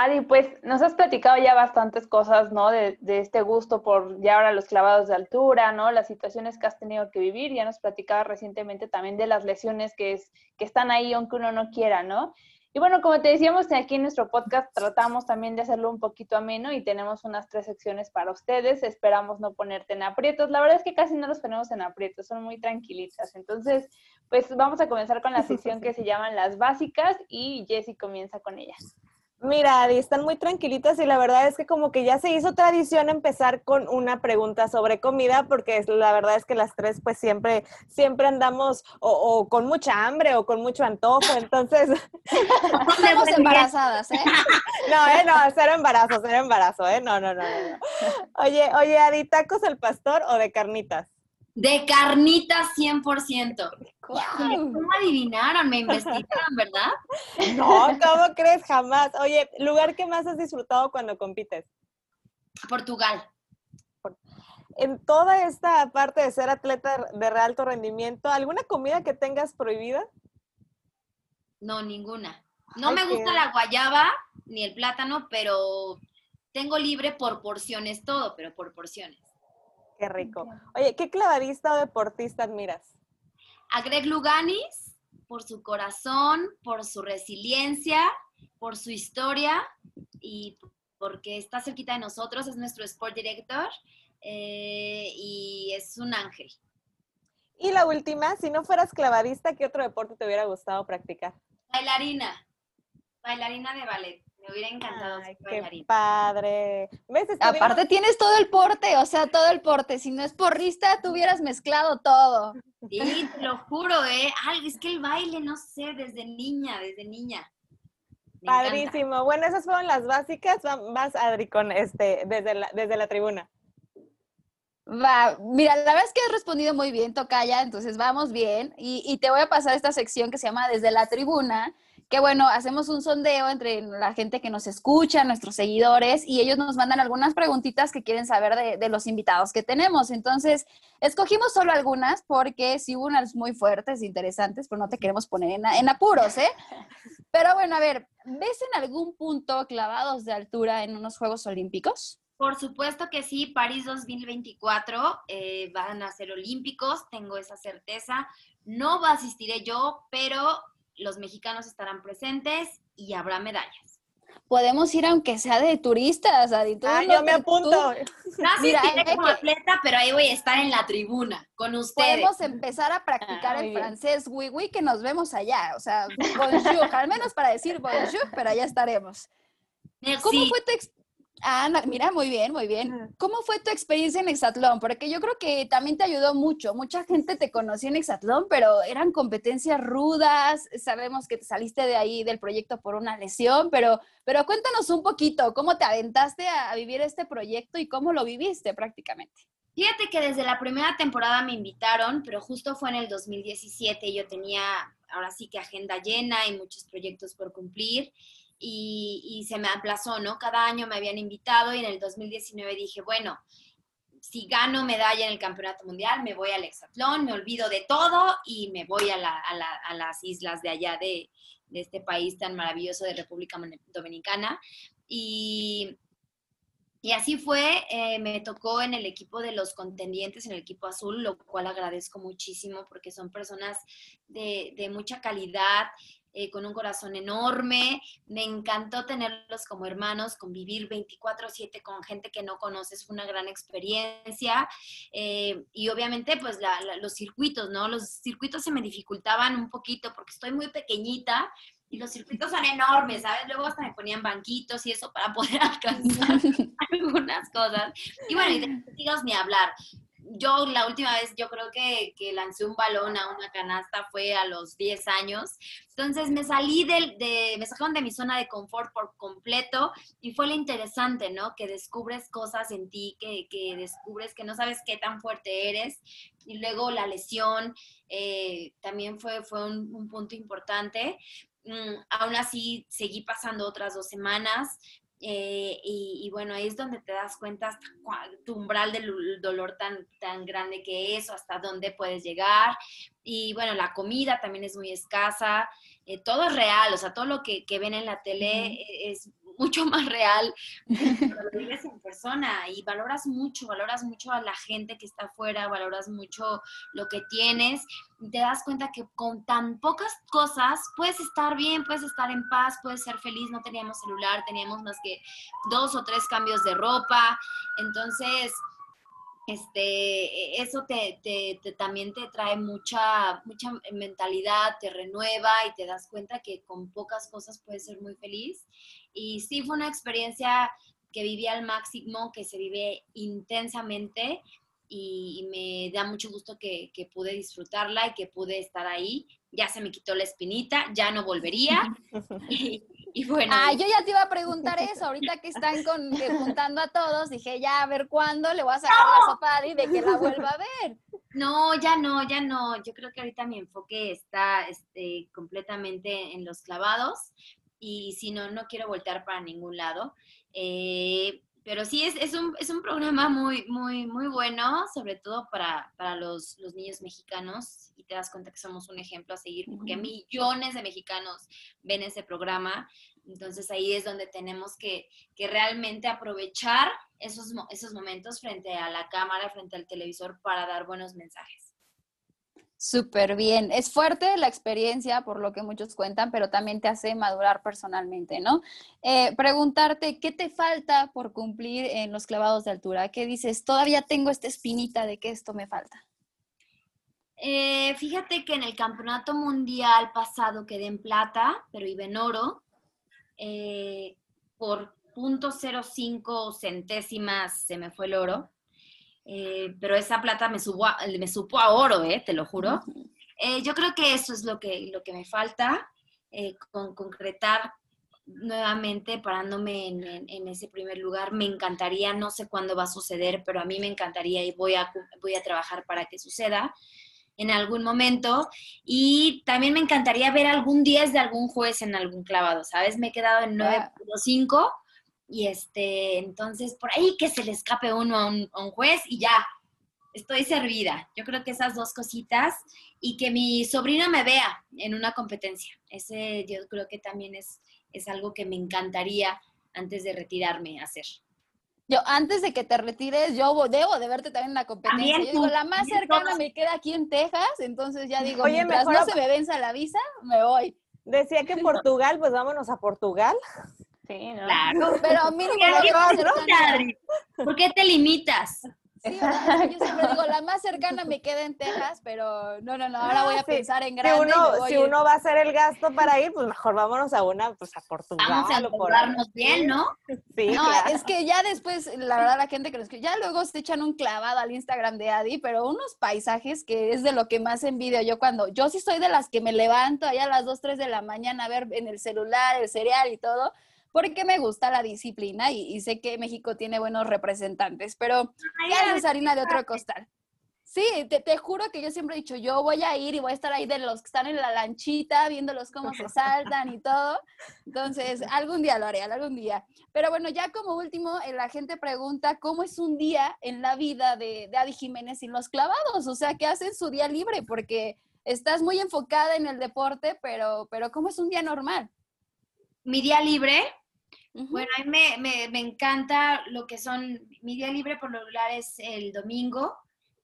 Adi, pues nos has platicado ya bastantes cosas, ¿no? De, este gusto por ya ahora los clavados de altura, ¿no? Las situaciones que has tenido que vivir. Ya nos platicaba recientemente también de las lesiones que, es, que están ahí aunque uno no quiera, ¿no? Y bueno, como te decíamos, aquí en nuestro podcast tratamos también de hacerlo un poquito ameno y tenemos unas tres secciones para ustedes. Esperamos no ponerte en aprietos. La verdad es que casi no los ponemos en aprietos, son muy tranquilitas. Entonces, pues vamos a comenzar con la sección que se llaman las básicas y Jessy comienza con ellas.
Mira, Adi, están muy tranquilitas y la verdad es que como que ya se hizo tradición empezar con una pregunta sobre comida, porque la verdad es que las tres pues siempre, siempre andamos o, con mucha hambre o con mucho antojo, entonces...
Estamos embarazadas, ¿eh?
No, ¿eh? No, cero embarazo, cero embarazo, ¿eh? No, no, no, no. Oye, oye, Adi, ¿tacos al pastor o de carnitas?
De carnitas 100%. ¿Cómo adivinaron? Me investigaron, ¿verdad?
No, ¿cómo crees? Jamás. Oye, ¿lugar que más has disfrutado cuando compites?
Portugal.
En toda esta parte de ser atleta de alto rendimiento, ¿alguna comida que tengas prohibida?
No, ninguna. No me gusta la guayaba ni el plátano, pero tengo libre por porciones todo, pero por porciones.
Qué rico. Oye, ¿qué clavadista o deportista admiras?
A Greg Luganis, por su corazón, por su resiliencia, por su historia y porque está cerquita de nosotros, es nuestro sport director eh, y es un ángel.
Y la última, si no fueras clavadista, ¿qué otro deporte te hubiera gustado practicar?
Bailarina. Bailarina de ballet. Me hubiera encantado
Ay,
ser
qué
bailarina.
padre.
Aparte tienes todo el porte, o sea, todo el porte. Si no es porrista, tú hubieras mezclado todo.
Sí, te lo juro, ¿eh? Ay, es que el baile, no sé, desde niña, desde niña. Me encanta.
Padrísimo. Bueno, esas fueron las básicas. Va- Vas, Adri, con este, desde la, desde la tribuna.
Va, mira, la verdad es que has respondido muy bien, Tocaya, entonces vamos bien. Y, y te voy a pasar esta sección que se llama Desde la Tribuna, que bueno, hacemos un sondeo entre la gente que nos escucha, nuestros seguidores, y ellos nos mandan algunas preguntitas que quieren saber de, de los invitados que tenemos. Entonces, escogimos solo algunas porque sí hubo unas muy fuertes, interesantes, pero no te queremos poner en, en apuros, ¿eh? Pero bueno, a ver, ¿ves en algún punto clavados de altura en unos Juegos Olímpicos?
Por supuesto que sí, París 2024 eh, van a ser olímpicos, tengo esa certeza. No va a asistiré yo, pero los mexicanos estarán presentes y habrá medallas.
Podemos ir aunque sea de turistas, Adi.
Ah,
no
yo me apunto.
tú-
No
Mira,
asistiré como
que-
atleta, pero ahí voy a estar en la tribuna con ustedes.
Podemos empezar a practicar
Ah,
el
bien.
francés, oui, oui, que nos vemos allá. O sea, bonjour, al menos para decir bonjour, pero allá estaremos.
Merci.
¿Cómo fue tu Ah, mira, muy bien, muy bien. ¿Cómo fue tu experiencia en Exatlón? Porque yo creo que también te ayudó mucho. Mucha gente te conocía en Exatlón, pero eran competencias rudas. Sabemos que te saliste de ahí del proyecto por una lesión, pero, pero cuéntanos un poquito, ¿cómo te aventaste a, a vivir este proyecto y cómo lo viviste prácticamente?
Fíjate que desde la primera temporada me invitaron, pero justo fue en el 2017 y yo tenía ahora sí que agenda llena y muchos proyectos por cumplir y, se me aplazó, ¿no? Cada año me habían invitado y en el 2019 dije, bueno, si gano medalla en el Campeonato Mundial, me voy al hexatlón, me olvido de todo y me voy a, la- a la- a las islas de allá de, este país tan maravilloso de República Dominicana. Y, y así fue, eh, me tocó en el equipo de los contendientes, en el equipo azul, lo cual agradezco muchísimo porque son personas de mucha calidad, eh, con un corazón enorme. Me encantó tenerlos como hermanos, convivir 24/7 con gente que no conoces, fue una gran experiencia. Eh, y obviamente, pues la- la- los circuitos, ¿no? Los circuitos se me dificultaban un poquito porque estoy muy pequeñita. Y los circuitos son enormes, ¿sabes? Luego hasta me ponían banquitos y eso para poder alcanzar algunas cosas. Y bueno, y de tiros ni hablar. Yo la última vez, yo creo que, que lancé un balón a una canasta fue a los 10 años. Entonces me salí del, de, me sacaron de mi zona de confort por completo y fue lo interesante, ¿no? Que descubres cosas en ti, que, que descubres que no sabes qué tan fuerte eres. Y luego la lesión eh, también fue, fue un, un punto importante. Mm, aún así, seguí pasando otras dos semanas. Eh, y, y bueno, ahí es donde te das cuenta hasta cua- tu umbral del dolor tan, tan grande que es o hasta dónde puedes llegar. Y bueno, la comida también es muy escasa. eh, todo es real, o sea, todo lo que, que ven en la tele eh, es mucho más real cuando lo vives en persona y valoras mucho, valoras mucho a la gente que está afuera, valoras mucho lo que tienes y te das cuenta que con tan pocas cosas puedes estar bien, puedes estar en paz, puedes ser feliz. No teníamos celular, teníamos más que dos o tres cambios de ropa. Entonces, este, eso te, te- te- también te trae mucha, mucha mentalidad, te renueva y te das cuenta que con pocas cosas puedes ser muy feliz. Y sí fue una experiencia que viví al máximo, que se vive intensamente y, y me da mucho gusto que, que pude disfrutarla y que pude estar ahí. Ya se me quitó la espinita, ya no volvería. y, y bueno,
Ah, yo ya te iba a preguntar eso, ahorita que están con, que juntando a todos, dije ya a ver cuándo le voy a sacar la sopa Adi de que la vuelva a ver.
No, ya no, ya no. Yo creo que ahorita mi enfoque está este, completamente en los clavados y si no, no quiero voltear para ningún lado. Eh, pero sí, es, es, un, es un programa muy, muy, muy bueno, sobre todo para, para los, los niños mexicanos y te das cuenta que somos un ejemplo a seguir porque millones de mexicanos ven ese programa. Entonces ahí es donde tenemos que, que realmente aprovechar esos, esos momentos frente a la cámara, frente al televisor para dar buenos mensajes.
Súper bien. Es fuerte la experiencia, por lo que muchos cuentan, pero también te hace madurar personalmente, ¿no? Eh, preguntarte, ¿qué te falta por cumplir en los clavados de altura? ¿Qué dices? Todavía tengo esta espinita de que esto me falta.
Eh, fíjate que en el campeonato mundial pasado quedé en plata, pero iba en oro. Eh, por .05 centésimas se me fue el oro. Eh, pero esa plata me, subo me supo a oro, eh, te lo juro. Eh, yo creo que eso es lo que, lo que me falta, con, concretar nuevamente parándome en, ese primer lugar. Me encantaría, no sé cuándo va a suceder, pero a mí me encantaría y voy a, voy a trabajar para que suceda en algún momento. Y también me encantaría ver algún 10 de algún juez en algún clavado, ¿sabes? Me he quedado en 9.5 y este, entonces, por ahí que se le escape uno a un, juez y ya, estoy servida. Yo creo que esas dos cositas y que mi sobrino me vea en una competencia. Ese yo creo que también es, es algo que me encantaría antes de retirarme hacer.
Yo, antes de que te retires, yo debo de verte también en la competencia. yo digo, la más cercana me queda aquí en Texas, entonces ya digo, Oye, mientras no se me venza la visa, me voy.
Decía que Portugal, pues vámonos a Portugal.
Sí, ¿no? Claro. Pero mínimo. ¿Por qué te limitas?
Sí, yo siempre digo, la más cercana me queda en Texas, pero no, no, no, ahora voy a pensar en grande.
Si uno, si uno va a hacer el gasto para ir, pues mejor vámonos a una, pues a Portugal.
Vamos a portarnos bien, ¿no?
Sí, No, es que ya después, la verdad, la gente que nos ya luego se echan un clavado al Instagram de Adi, pero unos paisajes que es de lo que más envidio yo cuando, yo sí soy de las que me levanto allá a las 2, 3 de la mañana a ver en el celular, el cereal y todo, porque me gusta la disciplina y, sé que México tiene buenos representantes, pero ya es harina de otro costal. Sí, te, juro que yo siempre he dicho, yo voy a ir y voy a estar ahí de los que están en la lanchita, viéndolos cómo se saltan y todo. Entonces, algún día lo haré, algún día. Pero bueno, ya como último, eh, la gente pregunta cómo es un día en la vida de, de Adi Jiménez sin los clavados, o sea, ¿qué hace su día libre? Porque estás muy enfocada en el deporte, pero, pero ¿cómo es un día normal?
Mi día libre, bueno, a mí me, me, encanta lo que son, mi día libre por lo regular es el domingo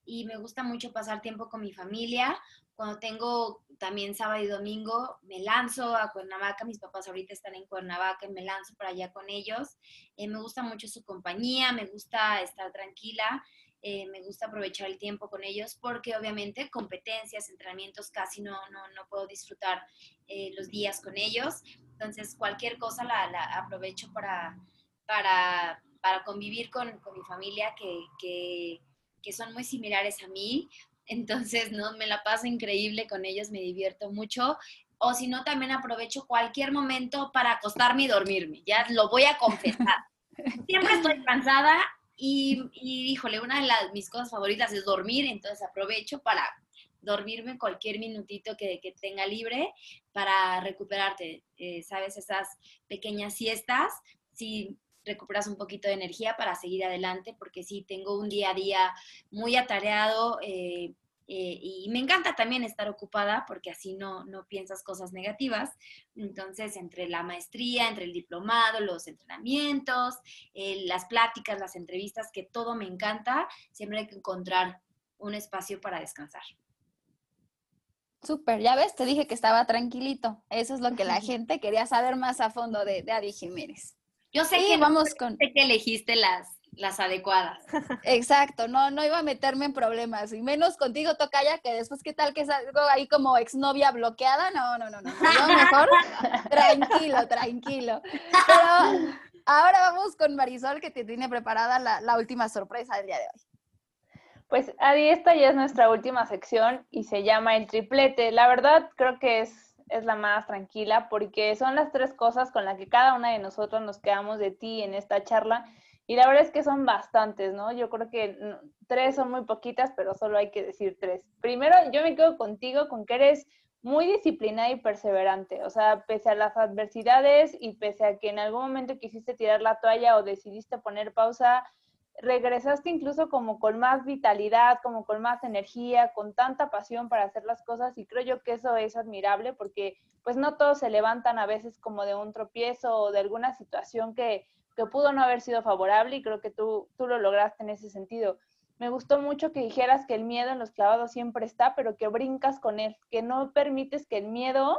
y me gusta mucho pasar tiempo con mi familia. Cuando tengo también sábado y domingo, me lanzo a Cuernavaca, mis papás ahorita están en Cuernavaca y me lanzo para allá con ellos. Eh, me gusta mucho su compañía, me gusta estar tranquila. Eh, me gusta aprovechar el tiempo con ellos porque obviamente competencias, entrenamientos casi no, no, no puedo disfrutar eh, los días con ellos. Entonces, cualquier cosa la, la aprovecho para, para, para convivir con, con, mi familia, que, que, que, son muy similares a mí. Entonces, no, me la paso increíble con ellos, me divierto mucho. O si no, también aprovecho cualquier momento para acostarme y dormirme. Ya lo voy a confesar. Siempre estoy cansada y, y, híjole, una de las, mis cosas favoritas es dormir, entonces aprovecho para dormirme cualquier minutito que, tenga libre para recuperarte, eh, ¿sabes? Esas pequeñas siestas, si recuperas un poquito de energía para seguir adelante, porque sí, tengo un día a día muy atareado eh, eh, y me encanta también estar ocupada porque así no, no piensas cosas negativas. Entonces, entre la maestría, entre el diplomado, los entrenamientos, las pláticas, las entrevistas, que todo me encanta, siempre hay que encontrar un espacio para descansar.
Súper, ya ves, te dije que estaba tranquilito. Eso es lo que la gente quería saber más a fondo de, de Adi Jiménez.
Yo sé que vamos con... que elegiste las, las adecuadas.
Exacto, no, no iba a meterme en problemas, y menos contigo, Tocaya, que después qué tal que salgo ahí como exnovia bloqueada, no, no, no, no, yo mejor tranquilo, tranquilo. Pero ahora vamos con Marisol, que te tiene preparada la, la última sorpresa del día de hoy.
Pues Adi, esta ya es nuestra última sección y se llama el triplete. La verdad creo que es, es la más tranquila porque son las tres cosas con las que cada una de nosotros nos quedamos de ti en esta charla y la verdad es que son bastantes, ¿no? Yo creo que tres son muy poquitas, pero solo hay que decir tres. Primero, yo me quedo contigo con que eres muy disciplinada y perseverante, o sea, pese a las adversidades y pese a que en algún momento quisiste tirar la toalla o decidiste poner pausa, regresaste incluso como con más vitalidad, como con más energía, con tanta pasión para hacer las cosas y creo yo que eso es admirable porque pues no todos se levantan a veces como de un tropiezo o de alguna situación que, que pudo no haber sido favorable y creo que tú, tú lo lograste en ese sentido. Me gustó mucho que dijeras que el miedo en los clavados siempre está, pero que brincas con él, que no permites que el miedo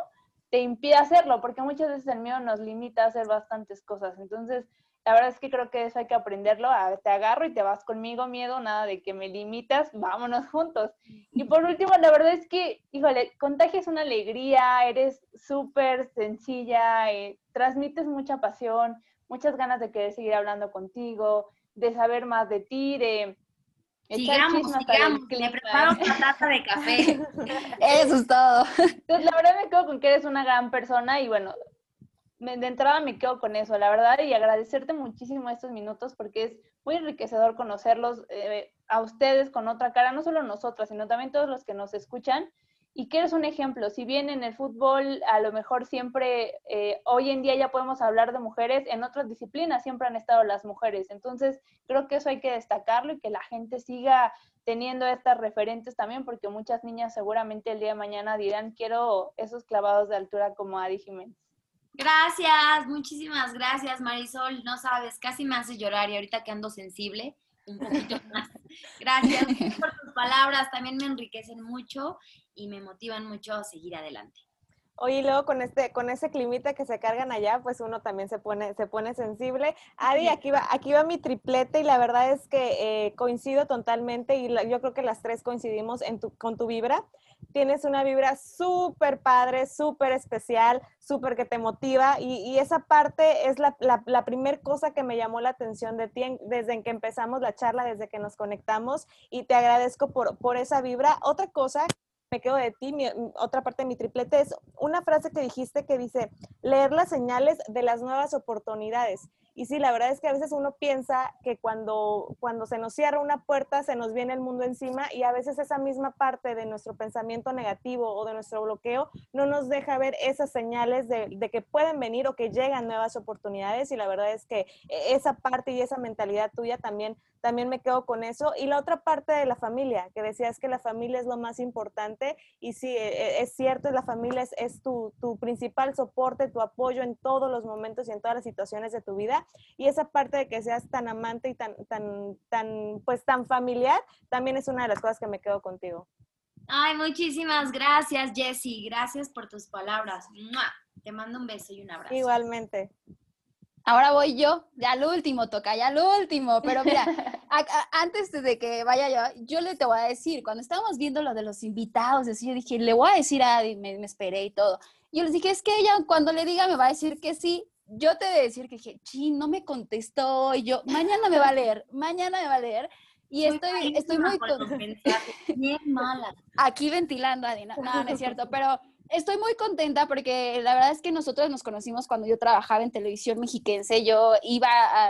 te impida hacerlo, porque muchas veces el miedo nos limita a hacer bastantes cosas. Entonces, La verdad es que creo que eso hay que aprenderlo. te agarro y te vas conmigo, miedo, nada de que me limitas, vámonos juntos. Y por último, la verdad es que, híjole, contagias una alegría, eres súper sencilla, eh, transmites mucha pasión, muchas ganas de querer seguir hablando contigo, de saber más de ti, de
Sigamos, sigamos, me preparo una taza de café.
Eso es todo.
Entonces, la verdad me quedo con que eres una gran persona y bueno, de entrada me quedo con eso, la verdad, y agradecerte muchísimo estos minutos porque es muy enriquecedor conocerlos eh, a ustedes con otra cara, no solo nosotras, sino también todos los que nos escuchan y que eres un ejemplo. Si bien en el fútbol a lo mejor siempre, eh, hoy en día ya podemos hablar de mujeres, en otras disciplinas siempre han estado las mujeres. Entonces, creo que eso hay que destacarlo y que la gente siga teniendo estas referentes también, porque muchas niñas seguramente el día de mañana dirán, quiero esos clavados de altura como Adi Jiménez.
Gracias, muchísimas gracias Marisol. No sabes, casi me hace llorar y ahorita que ando sensible, un poquito más. Gracias por tus palabras, también me enriquecen mucho y me motivan mucho a seguir adelante.
Oye, y luego con este, con ese climita que se cargan allá, pues uno también se pone, se pone sensible. Adi, aquí va, aquí va mi triplete y la verdad es que eh, coincido totalmente y yo creo que las tres coincidimos en tu, con tu vibra. Tienes una vibra súper padre, súper especial, súper que te motiva y, esa parte es la, la, la primera cosa que me llamó la atención de ti desde que empezamos la charla, desde que nos conectamos y te agradezco por, por esa vibra. Otra cosa me quedo de ti, otra parte de mi triplete es una frase que dijiste que dice, leer las señales de las nuevas oportunidades. Y sí, la verdad es que a veces uno piensa que cuando, cuando se nos cierra una puerta se nos viene el mundo encima y a veces esa misma parte de nuestro pensamiento negativo o de nuestro bloqueo no nos deja ver esas señales de, de que pueden venir o que llegan nuevas oportunidades y la verdad es que e, esa parte y esa mentalidad tuya también también me quedo con eso. Y la otra parte de la familia, que decías que la familia es lo más importante y sí, e, e, es cierto, la familia es, es tu, tu, principal soporte, tu apoyo en todos los momentos y en todas las situaciones de tu vida. Y esa parte de que seas tan amante y tan, tan, tan, pues tan familiar, también es una de las cosas que me quedo contigo.
Ay, muchísimas gracias, Jessie. Gracias por tus palabras. Te mando un beso y un abrazo.
Igualmente.
Ahora voy yo, ya lo último, toca ya lo último, pero mira, antes de que vaya yo, yo le te voy a decir, cuando estábamos viendo lo de los invitados, así, yo dije, le voy a decir a Adi, me, esperé y todo. Yo les dije, es que ella cuando le diga me va a decir que sí. Yo te voy a decir que dije, chin, no me contestó, y yo, mañana me va a leer, mañana me va a leer. Y estoy, estoy muy...
Bien mala.
Aquí ventilando, Adi, no, no es cierto, pero Estoy muy contenta porque la verdad es que nosotros nos conocimos cuando yo trabajaba en televisión mexiquense. Yo iba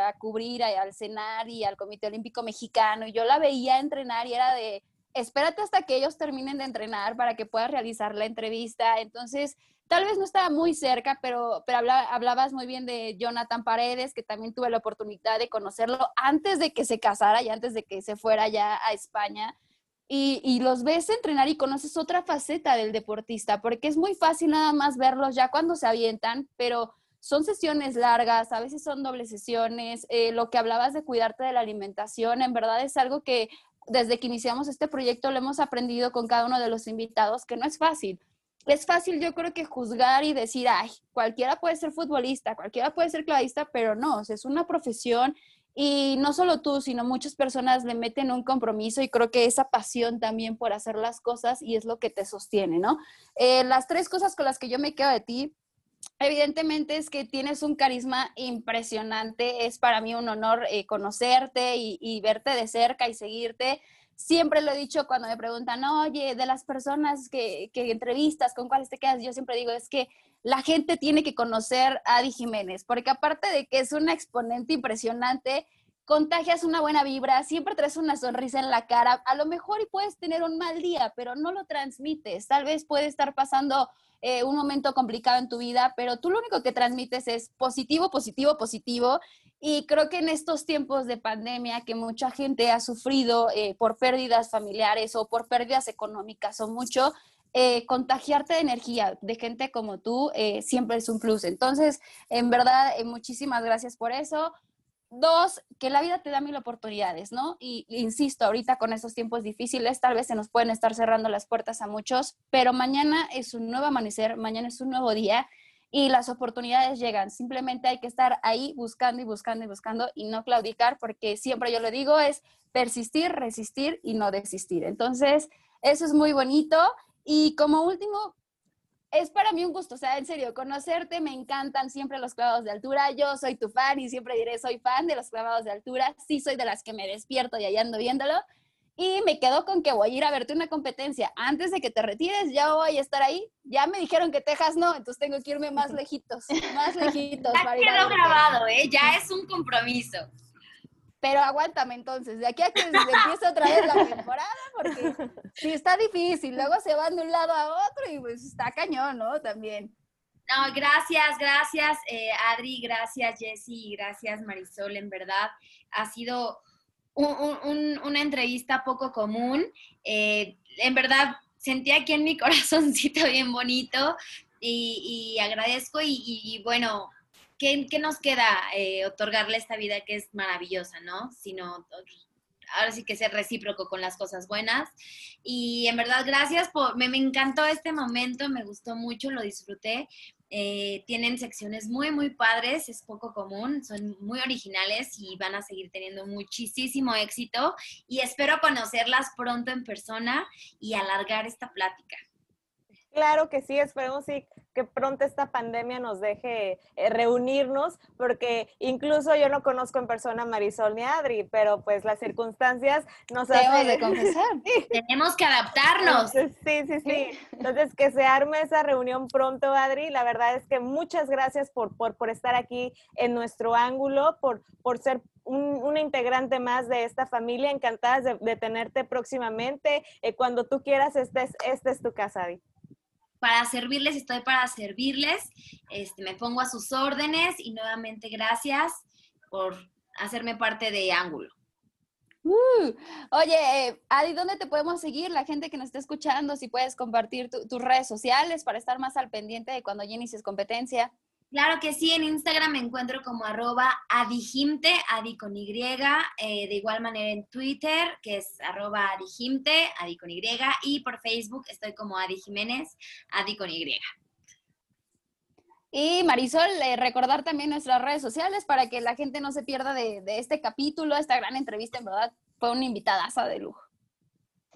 a, cubrir al CENAR y al Comité Olímpico Mexicano y yo la veía entrenar y era de, espérate hasta que ellos terminen de entrenar para que puedas realizar la entrevista. Entonces, tal vez no estaba muy cerca, pero, pero hablabas muy bien de Jonathan Paredes, que también tuve la oportunidad de conocerlo antes de que se casara y antes de que se fuera ya a España y, los ves entrenar y conoces otra faceta del deportista, porque es muy fácil nada más verlos ya cuando se avientan, pero son sesiones largas, a veces son dobles sesiones, eh, lo que hablabas de cuidarte de la alimentación, en verdad es algo que desde que iniciamos este proyecto lo hemos aprendido con cada uno de los invitados, que no es fácil. Es fácil yo creo que juzgar y decir, ay, cualquiera puede ser futbolista, cualquiera puede ser clavista, pero no, es una profesión y no solo tú, sino muchas personas le meten un compromiso y creo que esa pasión también por hacer las cosas y es lo que te sostiene, ¿no? Eh, las tres cosas con las que yo me quedo de ti, evidentemente es que tienes un carisma impresionante, es para mí un honor eh, conocerte y, verte de cerca y seguirte. Siempre lo he dicho cuando me preguntan, oye, de las personas que, que entrevistas, ¿con cuáles te quedas? Yo siempre digo, es que la gente tiene que conocer a Adi Jiménez, porque aparte de que es una exponente impresionante, contagias una buena vibra, siempre traes una sonrisa en la cara, a lo mejor y puedes tener un mal día, pero no lo transmites, tal vez puede estar pasando eh, un momento complicado en tu vida, pero tú lo único que transmites es positivo, positivo, positivo. Y creo que en estos tiempos de pandemia que mucha gente ha sufrido eh, por pérdidas familiares o por pérdidas económicas o mucho, eh, contagiarte de energía de gente como tú siempre es un plus. Entonces, en verdad, muchísimas gracias por eso. Dos, que la vida te da mil oportunidades, ¿no? Y, insisto, ahorita con estos tiempos difíciles, tal vez se nos pueden estar cerrando las puertas a muchos, pero mañana es un nuevo amanecer, mañana es un nuevo día y las oportunidades llegan. Simplemente hay que estar ahí buscando y buscando y buscando y no claudicar porque siempre yo lo digo es persistir, resistir y no desistir. Entonces, eso es muy bonito. Y como último, es para mí un gusto, o sea, en serio, conocerte, me encantan siempre los clavados de altura. Yo soy tu fan y siempre diré, soy fan de los clavados de altura. Sí, soy de las que me despierto y allá ando viéndolo. Y me quedo con que voy a ir a verte una competencia. Antes de que te retires, ya voy a estar ahí. Ya me dijeron que Texas no, entonces tengo que irme más lejitos, más lejitos.
Ya quedó grabado, ¿eh? Ya es un compromiso.
Pero aguántame entonces, de aquí a que empiece otra vez la temporada, porque sí está difícil, luego se van de un lado a otro y pues está cañón, ¿no? También.
No, gracias, gracias eh, Adri, gracias Jessy, gracias Marisol, en verdad ha sido una entrevista poco común. Eh, en verdad, sentí aquí en mi corazoncito bien bonito y, agradezco y, bueno, ¿qué, nos queda? Eh, otorgarle esta vida que es maravillosa, ¿no? Sino ahora sí que ser recíproco con las cosas buenas. Y en verdad, gracias por, me, me encantó este momento, me gustó mucho, lo disfruté. Eh, tienen secciones muy, muy padres, es poco común, son muy originales y van a seguir teniendo muchísimo éxito y espero conocerlas pronto en persona y alargar esta plática.
Claro que sí, esperemos que pronto esta pandemia nos deje eh, reunirnos, porque incluso yo no conozco en persona a Marisol ni a Adri, pero pues las circunstancias nos
hacen... de confesar.
Tenemos que adaptarnos.
Sí, sí, sí. Entonces, que se arme esa reunión pronto, Adri. La verdad es que muchas gracias por, por, por estar aquí en nuestro ángulo, por, por ser un, una integrante más de esta familia. Encantadas de, tenerte próximamente. Eh, cuando tú quieras, esta es, esta es tu casa, Adri
para servirles, estoy para servirles. Este, me pongo a sus órdenes y nuevamente gracias por hacerme parte de Ángulo.
Uh, oye, Adi, ¿dónde te podemos seguir? La gente que nos está escuchando, si puedes compartir tus redes sociales para estar más al pendiente de cuando ya inicies competencia.
Claro que sí, en Instagram me encuentro como arroba adi con Y, eh, de igual manera en Twitter, que es arroba adijimte, adi con Y, y por Facebook estoy como Adi Jiménez, adi con Y.
Y Marisol, eh, recordar también nuestras redes sociales para que la gente no se pierda de, de este capítulo, esta gran entrevista, en verdad, fue una invitada de lujo.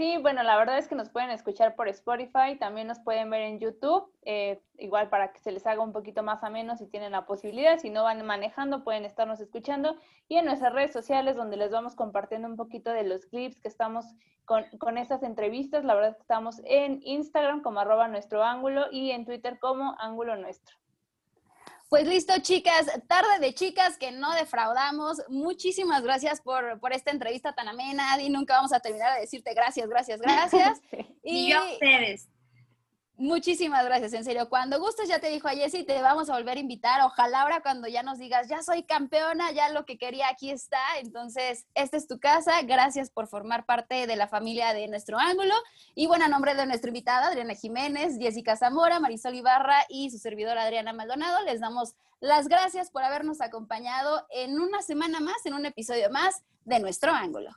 Sí, bueno, la verdad es que nos pueden escuchar por Spotify, también nos pueden ver en YouTube, eh, igual para que se les haga un poquito más ameno si tienen la posibilidad, si no van manejando pueden estarnos escuchando y en nuestras redes sociales donde les vamos compartiendo un poquito de los clips que estamos con, con estas entrevistas, la verdad es que estamos en Instagram como arroba nuestro ángulo y en Twitter como ángulo nuestro.
Pues listo, chicas, tarde de chicas que no defraudamos. Muchísimas gracias por, por esta entrevista tan amena, y Nunca vamos a terminar de decirte gracias, gracias, gracias.
y, a ustedes.
Muchísimas gracias, en serio. Cuando gustes, ya te dijo a Jessy, te vamos a volver a invitar. Ojalá ahora cuando ya nos digas, ya soy campeona, ya lo que quería aquí está. Entonces, esta es tu casa. Gracias por formar parte de la familia de nuestro ángulo. Y bueno, a nombre de nuestra invitada, Adriana Jiménez, Jessica Zamora, Marisol Ibarra y su servidora Adriana Maldonado, les damos las gracias por habernos acompañado en una semana más, en un episodio más de nuestro ángulo.